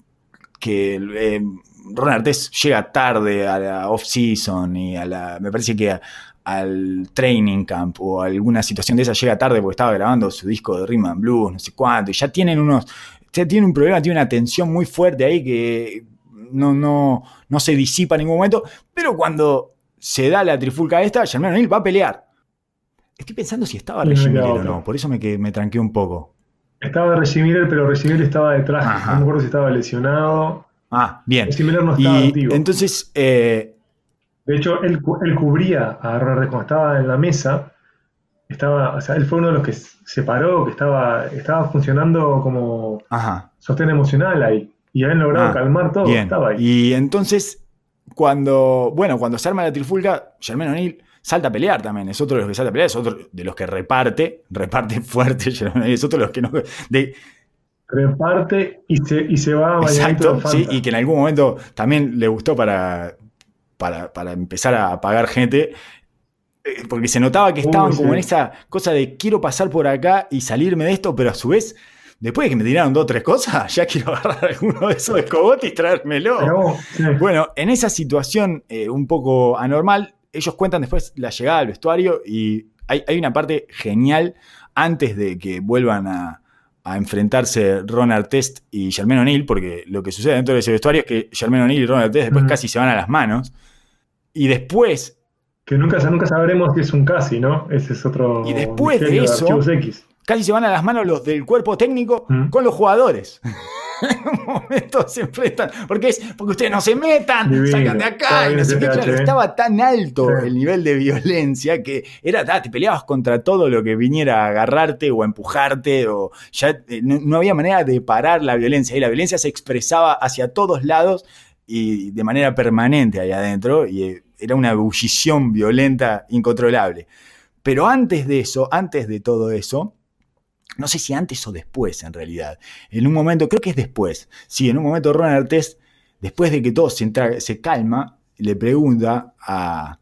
que eh, Ron Artés llega tarde a la off-season y a la. Me parece que al training camp o alguna situación de esa llega tarde porque estaba grabando su disco de Rhythm and Blues, no sé cuánto, y ya tienen unos. Ya tiene un problema, tiene una tensión muy fuerte ahí que no, no, no se disipa en ningún momento, pero cuando se da la trifulca esta, Germán O'Neill va a pelear. Estoy pensando si estaba Reggie Miller o no, por eso me, me tranqué un poco. Estaba Reggie pero Reggie estaba detrás, no me acuerdo si estaba lesionado. Ah, bien. no estaba y Entonces. Eh, de hecho, él, cubría a Ronald cuando estaba en la mesa. Estaba, o sea, él fue uno de los que se paró, que estaba, estaba funcionando como sostén emocional ahí. Y habían logrado ah, calmar todo. Estaba ahí. Y entonces, cuando, bueno, cuando se arma la trifulga, Germán O'Neill salta a pelear también. Es otro de los que salta a pelear, es otro de los que reparte, reparte fuerte, Germán es otro de los que no. De, reparte y se, y se va a Exacto, sí, y que en algún momento también le gustó para, para, empezar a pagar gente. eh, porque se notaba que estaban como en esa cosa de quiero pasar por acá y salirme de esto, pero a su vez, después de que me tiraron dos o tres cosas, ya quiero agarrar alguno de esos escobotes y traérmelo. Bueno, en esa situación eh, un poco anormal, ellos cuentan después la llegada al vestuario y hay, hay una parte genial antes de que vuelvan a, enfrentarse Ron Artest y Germain O'Neill, porque lo que sucede dentro de ese vestuario es que Germain O'Neill y Ron Artest después casi se van a las manos. Y después que nunca, nunca sabremos si es un casi, ¿no? Ese es otro. Y después de eso, casi se van a las manos los del cuerpo técnico con los jugadores. en un momento se enfrentan, porque es porque ustedes no se metan, salgan de acá. Y no sé qué, claro, estaba tan alto el nivel de violencia que era, te peleabas contra todo lo que viniera a agarrarte o a empujarte, o ya eh, no, había manera de parar la violencia. Y la violencia se expresaba hacia todos lados y de manera permanente ahí adentro. Y eh, era una ebullición violenta incontrolable. Pero antes de eso, antes de todo eso, no sé si antes o después en realidad, en un momento, creo que es después, sí, en un momento Ron Artés, después de que todo se, se calma, le pregunta a,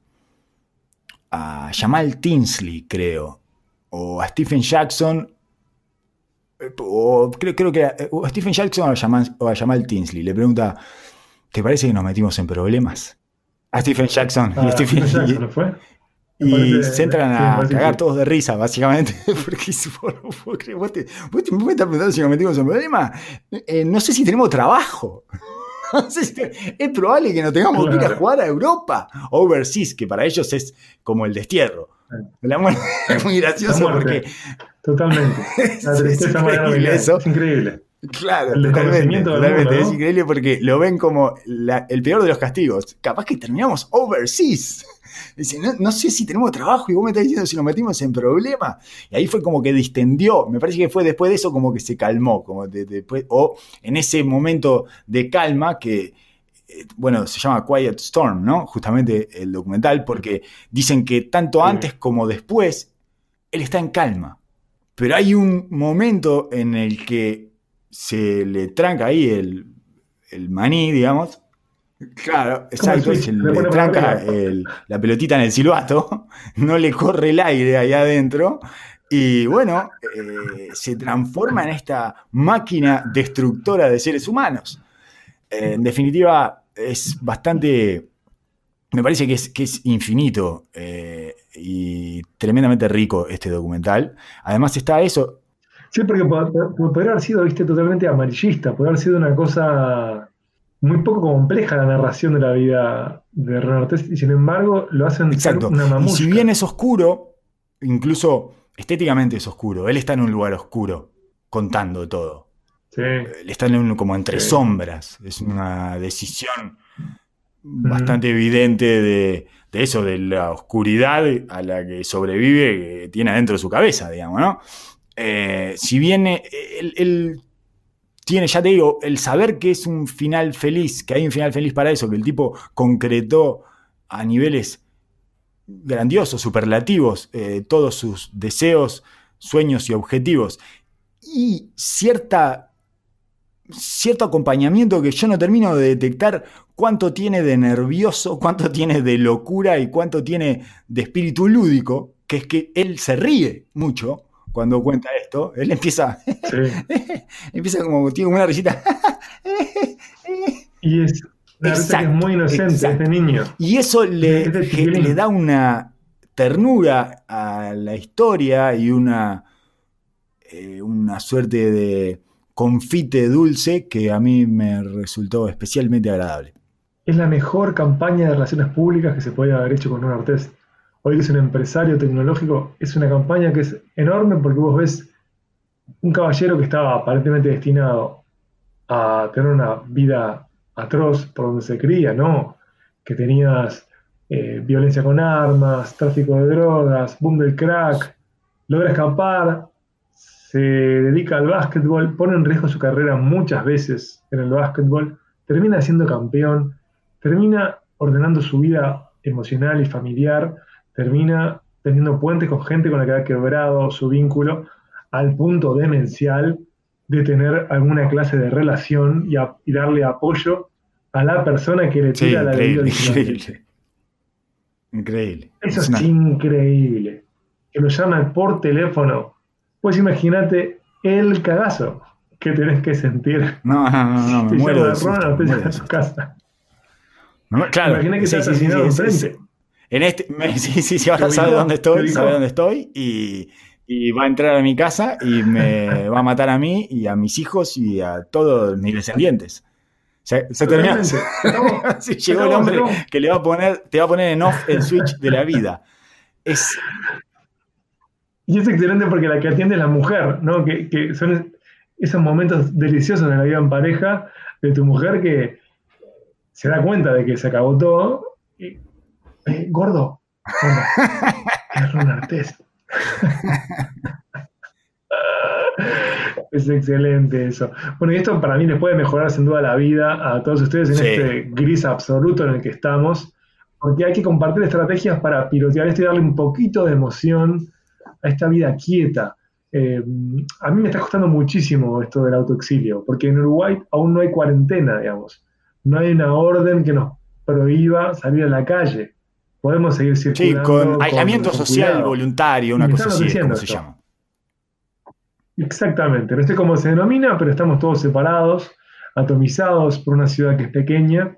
a Jamal Tinsley, creo, o a Stephen Jackson, o creo, creo que a, Stephen Jackson o a, Jamal, o a Jamal Tinsley, le pregunta, ¿te parece que nos metimos en problemas? A Stephen Jackson. y, Stephen, Jackson, fue? Y se entran a cagar todos de risa, básicamente. Porque vos, te, vos, te, me estás preguntando si nos metimos en problema. Eh, no sé si tenemos trabajo. es probable que no tengamos que ir a jugar a Europa. Overseas, que para ellos es como el destierro. La muerte es muy gracioso porque. Totalmente. La es, increíble eso. Es increíble. Claro, totalmente, totalmente. es increíble porque lo ven como el peor de los castigos. Capaz que terminamos overseas. Dice, no, sé si tenemos trabajo y vos me estás diciendo si nos metimos en problema. Y ahí fue como que distendió. Me parece que fue después de eso como que se calmó. Como después, o en ese momento de calma que, eh, bueno, se llama Quiet Storm, ¿no? Justamente el documental, porque dicen que tanto antes como después, él está en calma. Pero hay un momento en el que se le tranca ahí el, el maní, digamos. Claro, exacto, se le, tranca la pelotita en el silbato, no le corre el aire ahí adentro y bueno, eh, se transforma en esta máquina destructora de seres humanos. Eh, en definitiva, es bastante, me parece que es, que es infinito eh, y tremendamente rico este documental. Además está eso, Sí, porque podría haber sido, viste, totalmente amarillista, podría haber sido una cosa muy poco compleja la narración de la vida de Renan y sin embargo lo hacen Exacto. una mamushka. Y si bien es oscuro, incluso estéticamente es oscuro, él está en un lugar oscuro, contando todo. Sí. Él está en como entre sombras, es una decisión bastante evidente de, de, eso, de la oscuridad a la que sobrevive, que tiene adentro de su cabeza, digamos, ¿no? Eh, si bien él, tiene, ya te digo, el saber que es un final feliz, que hay un final feliz para eso, que el tipo concretó a niveles grandiosos, superlativos, eh, todos sus deseos, sueños y objetivos, y cierta, cierto acompañamiento que yo no termino de detectar cuánto tiene de nervioso, cuánto tiene de locura y cuánto tiene de espíritu lúdico, que es que él se ríe mucho cuando cuenta esto, él empieza, empieza como, tiene una risita. y es, es muy inocente, este niño. Y eso le, le da una ternura a la historia y una, eh, una suerte de confite dulce que a mí me resultó especialmente agradable. Es la mejor campaña de relaciones públicas que se puede haber hecho con un artista hoy que es un empresario tecnológico, es una campaña que es enorme porque vos ves un caballero que estaba aparentemente destinado a tener una vida atroz por donde se cría, ¿no? Que tenías eh, violencia con armas, tráfico de drogas, boom del crack, logra escapar, se dedica al básquetbol, pone en riesgo su carrera muchas veces en el básquetbol, termina siendo campeón, termina ordenando su vida emocional y familiar termina teniendo puentes con gente con la que ha quebrado su vínculo al punto demencial de tener alguna clase de relación y, darle apoyo a la persona que le tira la vida. Increíble. Eso es, increíble. Que lo llaman por teléfono. Pues imagínate el cagazo que tenés que sentir. No, no, no, no me muero de Ronald, te a tu casa. claro. Imagina que sí, sí, sí, enfrente. En este, sí, sí, sí, ahora sabe dónde estoy, sabe dónde estoy y, y, va a entrar a mi casa y me va a matar a mí y a mis hijos y a todos mis descendientes. Se, se terminó. sí, llegó el hombre que le va a poner, te va a poner en off el switch de la vida. Es... Y es excelente porque la que atiende es la mujer, ¿no? Que, que son esos momentos deliciosos de la vida en pareja de tu mujer que se da cuenta de que se acabó todo. Y, eh, gordo, es Ron es excelente eso. Bueno, y esto para mí les puede mejorar sin duda la vida a todos ustedes en este gris absoluto en el que estamos, porque hay que compartir estrategias para pilotear esto y darle un poquito de emoción a esta vida quieta. Eh, a mí me está costando muchísimo esto del autoexilio, porque en Uruguay aún no hay cuarentena, digamos. No hay una orden que nos prohíba salir a la calle. Podemos seguir circulando. Sí, con aislamiento social voluntario, una cosa así, como se llama. Exactamente, no sé cómo se denomina, pero estamos todos separados, atomizados por una ciudad que es pequeña.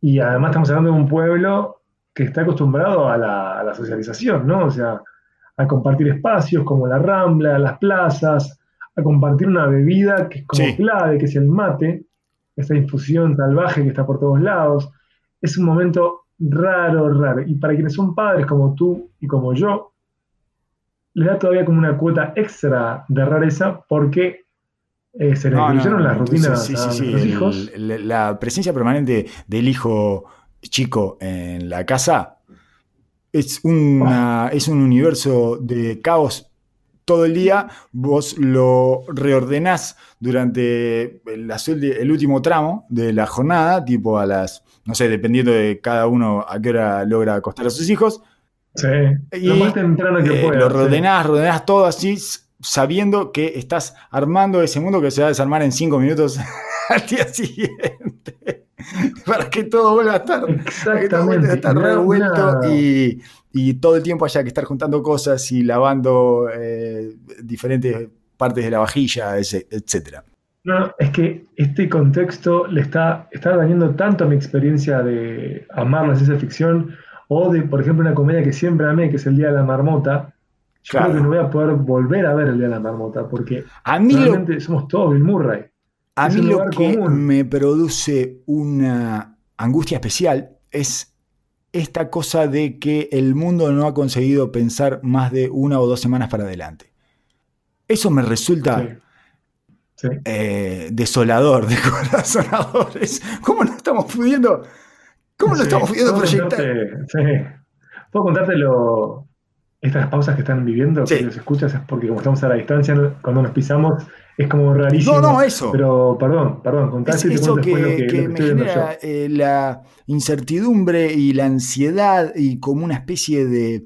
Y además estamos hablando de un pueblo que está acostumbrado a la, a la socialización, ¿no? O sea, a compartir espacios como la Rambla, las plazas, a compartir una bebida que es como clave, que es el mate, esa infusión salvaje que está por todos lados. Es un momento raro, raro. Y para quienes son padres como tú y como yo, le da todavía como una cuota extra de rareza porque eh, se le no, las rutinas a los hijos. la presencia permanente del hijo chico en la casa es, una, es un universo de caos todo el día, vos lo reordenás durante el, el, último tramo de la jornada, tipo a las, no sé, dependiendo de cada uno a qué hora logra acostar a sus hijos. Sí, lo más temprano que eh, Lo ordenás, ordenás todo así, sabiendo que estás armando ese mundo que se va a desarmar en cinco minutos al día siguiente. para que todo vuelva a estar, Exactamente, estar revuelto y, todo el tiempo haya que estar juntando cosas y lavando eh, diferentes partes de la vajilla, etc. No, es que este contexto le está, está dañando tanto a mi experiencia de amar la ciencia ficción o de, por ejemplo, una comedia que siempre amé, que es El Día de la Marmota. Yo creo que no voy a poder volver a ver El Día de la Marmota porque a mí realmente somos todos Bill Murray. A mí lo que me produce una angustia especial es esta cosa de que el mundo no ha conseguido pensar más de una o dos semanas para adelante. Eso me resulta eh, desolador, descorazonador. ¿Cómo no estamos pudiendo, cómo no estamos pudiendo proyectar? Puedo contarte estas pausas que están viviendo, que los escuchas, es porque como estamos a la distancia, cuando nos pisamos, es como rarísimo. No, no, eso. Pero, perdón, perdón, contaste eso que, que, me genera eh, la incertidumbre y la ansiedad y como una especie de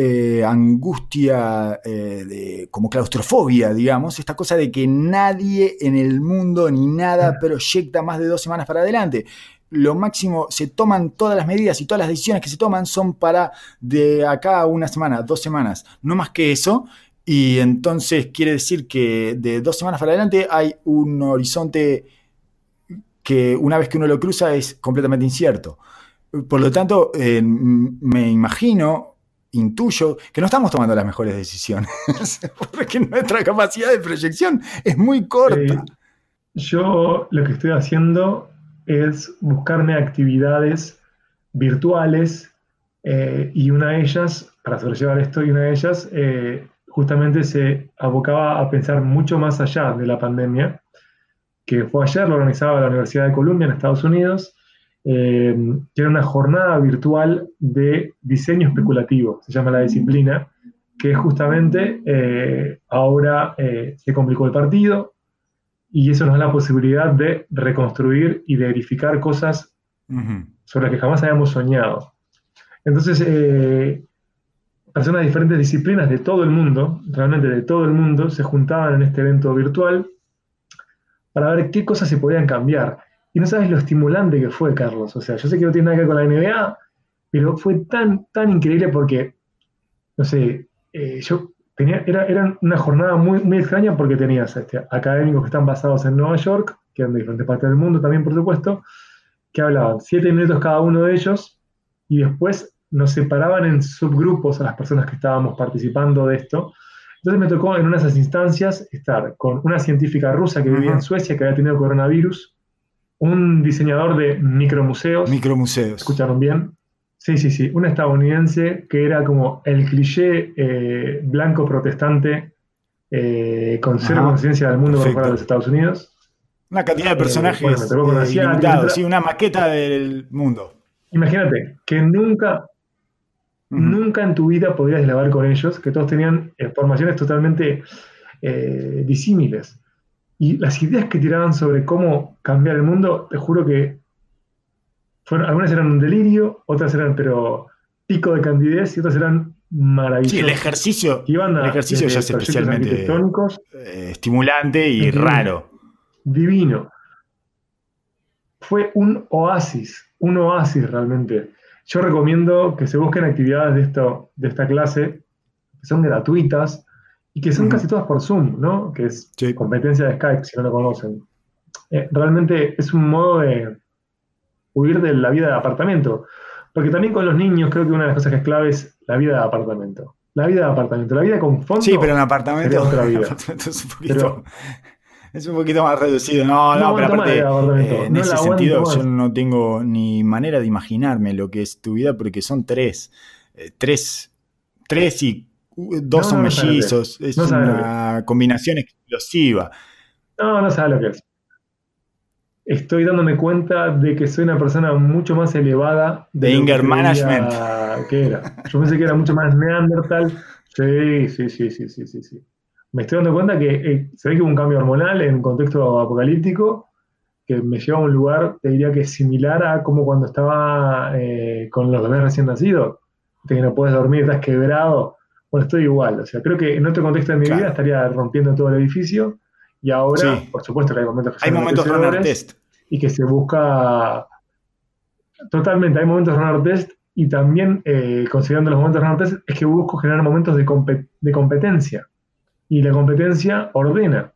eh, angustia, eh, de, como claustrofobia, digamos, esta cosa de que nadie en el mundo ni nada proyecta más de dos semanas para adelante. Lo máximo, se toman todas las medidas y todas las decisiones que se toman son para de acá a una semana, dos semanas, no más que eso. Y entonces quiere decir que de dos semanas para adelante hay un horizonte que una vez que uno lo cruza es completamente incierto. Por lo tanto, eh, me imagino, intuyo, que no estamos tomando las mejores decisiones, porque nuestra capacidad de proyección es muy corta. yo lo que estoy haciendo es buscarme actividades virtuales eh, y una de ellas, para sobrellevar esto, y una de ellas eh, justamente se abocaba a pensar mucho más allá de la pandemia, que fue ayer, lo organizaba la Universidad de Columbia en Estados Unidos, eh, era una jornada virtual de diseño especulativo, se llama la disciplina, que justamente eh, ahora eh, se complicó el partido y eso nos da la posibilidad de reconstruir y de verificar cosas sobre las que jamás habíamos soñado. Entonces, personas de diferentes disciplinas de todo el mundo, realmente de todo el mundo, se juntaban en este evento virtual para ver qué cosas se podían cambiar. Y no sabes lo estimulante que fue, Carlos. O sea, yo sé que no tiene nada que ver con la NBA, pero fue tan, tan increíble porque, no sé, eh, yo tenía, era, era una jornada muy, muy extraña porque tenías este, académicos que están basados en Nueva York, que eran de diferentes partes del mundo también, por supuesto, que hablaban siete minutos cada uno de ellos y después nos separaban en subgrupos a las personas que estábamos participando de esto. Entonces me tocó en una de esas instancias estar con una científica rusa que vivía en Suecia, que había tenido coronavirus, un diseñador de micromuseos. Micromuseos. ¿Escucharon bien? Sí, sí, sí. Un estadounidense que era como el cliché eh, blanco protestante eh, con cero conciencia del mundo por fuera de los Estados Unidos. Una cantidad de eh, personajes eh, sí, una maqueta del mundo. Imagínate que nunca, nunca en tu vida podrías grabar con ellos, que todos tenían formaciones totalmente disímiles. Y las ideas que tiraban sobre cómo cambiar el mundo, te juro que algunas eran un delirio, otras eran pero pico de candidez y otras eran maravillosas. Sí, el ejercicio, el ejercicio ya es especialmente eh, estimulante y raro. Divino. Fue un oasis, un oasis realmente. Yo recomiendo que se busquen actividades de, esto, de esta clase, que son gratuitas y que son casi todas por Zoom, ¿no? Que es competencia de Skype, si no lo conocen. Eh, realmente es un modo de, huir de la vida de apartamento. Porque también con los niños creo que una de las cosas que es clave es la vida de apartamento. La vida de apartamento, la vida con fondo. Sí, pero en apartamento, otra vida. es, un poquito, es un poquito más reducido. No, no, pero aparte, eh, en ese sentido yo no tengo ni manera de imaginarme lo que es tu vida porque son tres. Eh, tres, tres y dos son mellizos. es una combinación explosiva. No, no sabes lo que es estoy dándome cuenta de que soy una persona mucho más elevada. De, Inger Management. Que era. Yo pensé que era mucho más Neandertal. Sí, sí, sí, sí, sí, sí. sí. Me estoy dando cuenta que eh, se ve que hubo un cambio hormonal en un contexto apocalíptico que me lleva a un lugar, te diría que es similar a como cuando estaba eh, con los bebés recién nacidos, que no puedes dormir, estás quebrado. Bueno, estoy igual. O sea, creo que en otro contexto de mi vida estaría rompiendo todo el edificio y ahora, por supuesto que hay momentos que hay momentos runner test. Y que se busca. Totalmente, hay momentos runner test. Y también, eh, considerando los momentos runner test, es que busco generar momentos de, de competencia. Y la competencia ordena.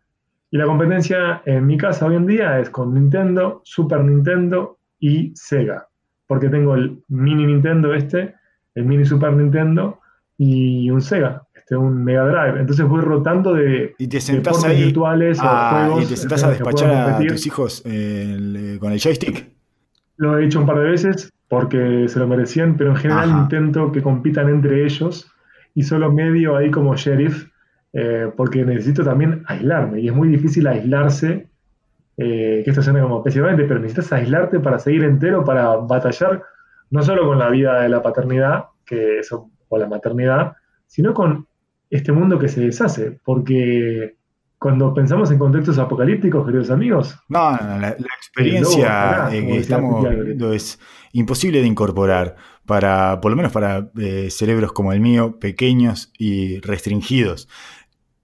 Y la competencia en mi casa hoy en día es con Nintendo, Super Nintendo y Sega. Porque tengo el mini Nintendo este, el mini Super Nintendo y un Sega un Mega Drive. Entonces voy rotando de, y te sentás ahí virtuales a, juegos. Y te sentás a despachar a tus hijos eh, con el joystick. Lo he hecho un par de veces porque se lo merecían, pero en general intento que compitan entre ellos y solo medio ahí como sheriff eh, porque necesito también aislarme y es muy difícil aislarse. Eh, que esto suena como especialmente, pero necesitas aislarte para seguir entero, para batallar no solo con la vida de la paternidad que eso, o la maternidad, sino con este mundo que se deshace, porque cuando pensamos en contextos apocalípticos, queridos amigos. No, la, experiencia que estamos viendo es imposible de incorporar para, por lo menos para eh, cerebros como el mío, pequeños y restringidos.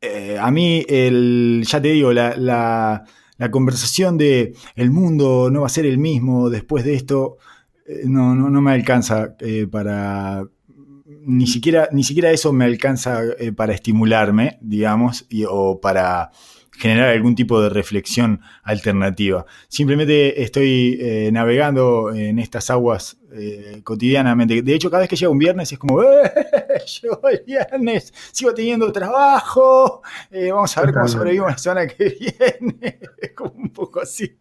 Eh, a mí, el, ya te digo, la, conversación de el mundo no va a ser el mismo después de esto, eh, no, no, no, me alcanza para ni siquiera, ni siquiera eso me alcanza eh, para estimularme, digamos, o para generar algún tipo de reflexión alternativa. Simplemente estoy eh, navegando en estas aguas eh, cotidianamente. De hecho, cada vez que llega un viernes es como, ¡eh! Llegó el viernes, sigo teniendo trabajo, vamos a ver cómo sobrevivimos la semana que viene. es como un poco así.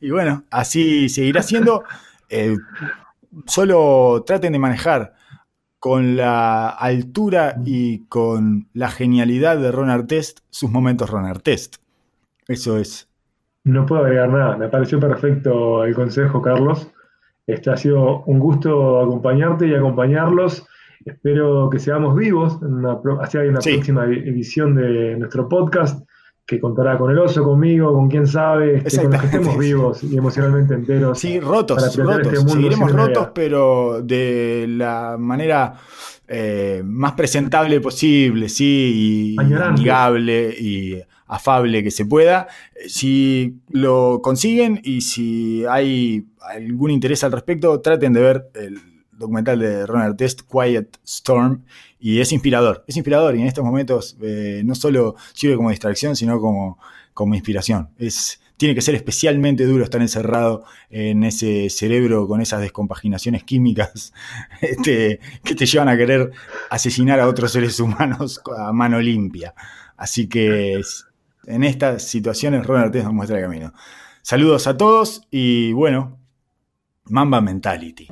Y bueno, así seguirá siendo. solo traten de manejar con la altura y con la genialidad de Ron Artest, sus momentos Ron Artest. Eso es. No puedo agregar nada, me pareció perfecto el consejo, Carlos. Este ha sido un gusto acompañarte y acompañarlos. Espero que seamos vivos en una, hacia una próxima edición de nuestro podcast que contará con el oso, conmigo, con quién sabe, que, los que estemos vivos y emocionalmente enteros. Sí, rotos, rotos. Este Seguiremos rotos, pero de la manera eh, más presentable posible, sí, y amigable y afable que se pueda. Si lo consiguen y si hay algún interés al respecto, traten de ver el documental de Ronald Test, Quiet Storm, y es inspirador, es inspirador y en estos momentos eh, no solo sirve como distracción, sino como, como inspiración. Es, tiene que ser especialmente duro estar encerrado en ese cerebro con esas descompaginaciones químicas este, que te llevan a querer asesinar a otros seres humanos a mano limpia. Así que en estas situaciones Ronald Test nos muestra el camino. Saludos a todos y bueno, Mamba Mentality.